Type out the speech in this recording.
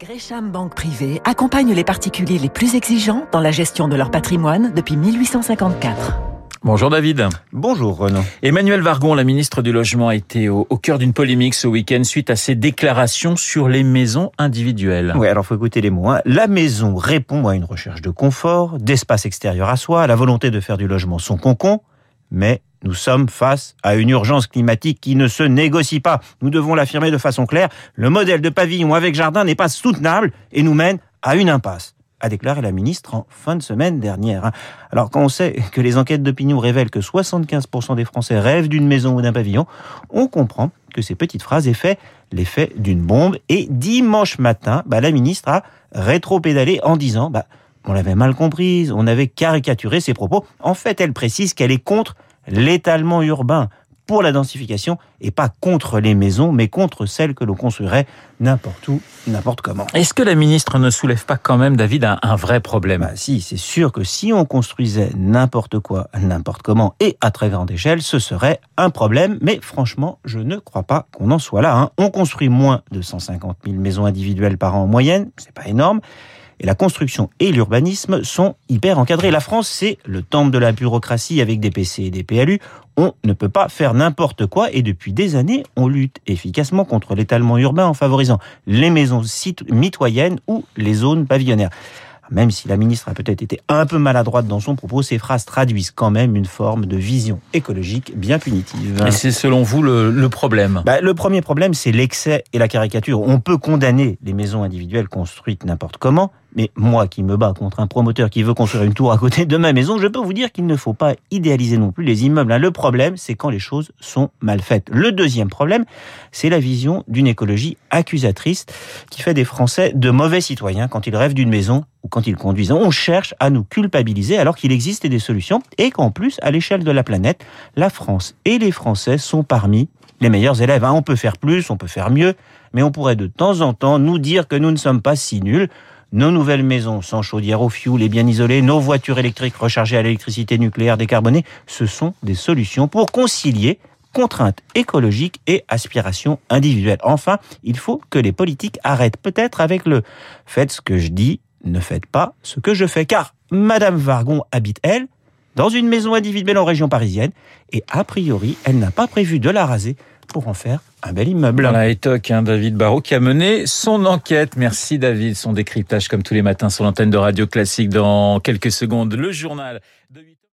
Gresham Banque Privée accompagne les particuliers les plus exigeants dans la gestion de leur patrimoine depuis 1854. Bonjour David. Bonjour Renaud. Emmanuel Vargon, la ministre du Logement, a été au, au cœur d'une polémique ce week-end suite à ses déclarations sur les maisons individuelles. Oui, alors faut écouter les mots. hein. La maison répond à une recherche de confort, d'espace extérieur à soi, à la volonté de faire du logement son concon, mais nous sommes face à une urgence climatique qui ne se négocie pas. Nous devons l'affirmer de façon claire. Le modèle de pavillon avec jardin n'est pas soutenable et nous mène à une impasse a déclaré la ministre en fin de semaine dernière. Alors quand on sait que les enquêtes d'opinion révèlent que 75% des Français rêvent d'une maison ou d'un pavillon, on comprend que ces petites phrases aient fait l'effet d'une bombe. Et dimanche matin, bah, la ministre a rétro-pédalé en disant bah, on l'avait mal comprise, on avait caricaturé ses propos. En fait, elle précise qu'elle est contre l'étalement urbain pour la densification et pas contre les maisons, mais contre celles que l'on construirait n'importe où, n'importe comment. Est-ce que la ministre ne soulève pas quand même, David, un, un vrai problème? Bah si, c'est sûr que si on construisait n'importe quoi, n'importe comment et à très grande échelle, ce serait un problème. Mais franchement, je ne crois pas qu'on en soit là. hein. On construit moins de 150 000 maisons individuelles par an en moyenne, c'est pas énorme. Et la construction et l'urbanisme sont hyper encadrés. La France, c'est le temple de la bureaucratie avec des PC et des PLU. On ne peut pas faire n'importe quoi et depuis des années, on lutte efficacement contre l'étalement urbain en favorisant les maisons mitoyennes ou les zones pavillonnaires. Même si la ministre a peut-être été un peu maladroite dans son propos, ces phrases traduisent quand même une forme de vision écologique bien punitive. Et c'est selon vous le, le problème? Bah, le premier problème, c'est l'excès et la caricature. On peut condamner les maisons individuelles construites n'importe comment, mais moi qui me bats contre un promoteur qui veut construire une tour à côté de ma maison, je peux vous dire qu'il ne faut pas idéaliser non plus les immeubles. hein. Le problème, c'est quand les choses sont mal faites. Le deuxième problème, c'est la vision d'une écologie accusatrice qui fait des Français de mauvais citoyens quand ils rêvent d'une maison ou quand ils conduisent. On cherche à nous culpabiliser alors qu'il existe des solutions et qu'en plus, à l'échelle de la planète, la France et les Français sont parmi les meilleurs élèves. hein. On peut faire plus, on peut faire mieux, mais on pourrait de temps en temps nous dire que nous ne sommes pas si nuls. Nos nouvelles maisons sans chaudière au fioul et bien isolées, nos voitures électriques rechargées à l'électricité nucléaire décarbonée, ce sont des solutions pour concilier contraintes écologiques et aspirations individuelles. Enfin, il faut que les politiques arrêtent peut-être avec le faites ce que je dis, ne faites pas ce que je fais. Car Madame Vargon habite, elle, dans une maison individuelle en région parisienne et a priori, elle n'a pas prévu de la raser pour en faire un bel immeuble. Voilà, étoc, hein, David Barrault qui a mené son enquête. Merci David, son décryptage comme tous les matins sur l'antenne de Radio Classique. Dans quelques secondes, le journal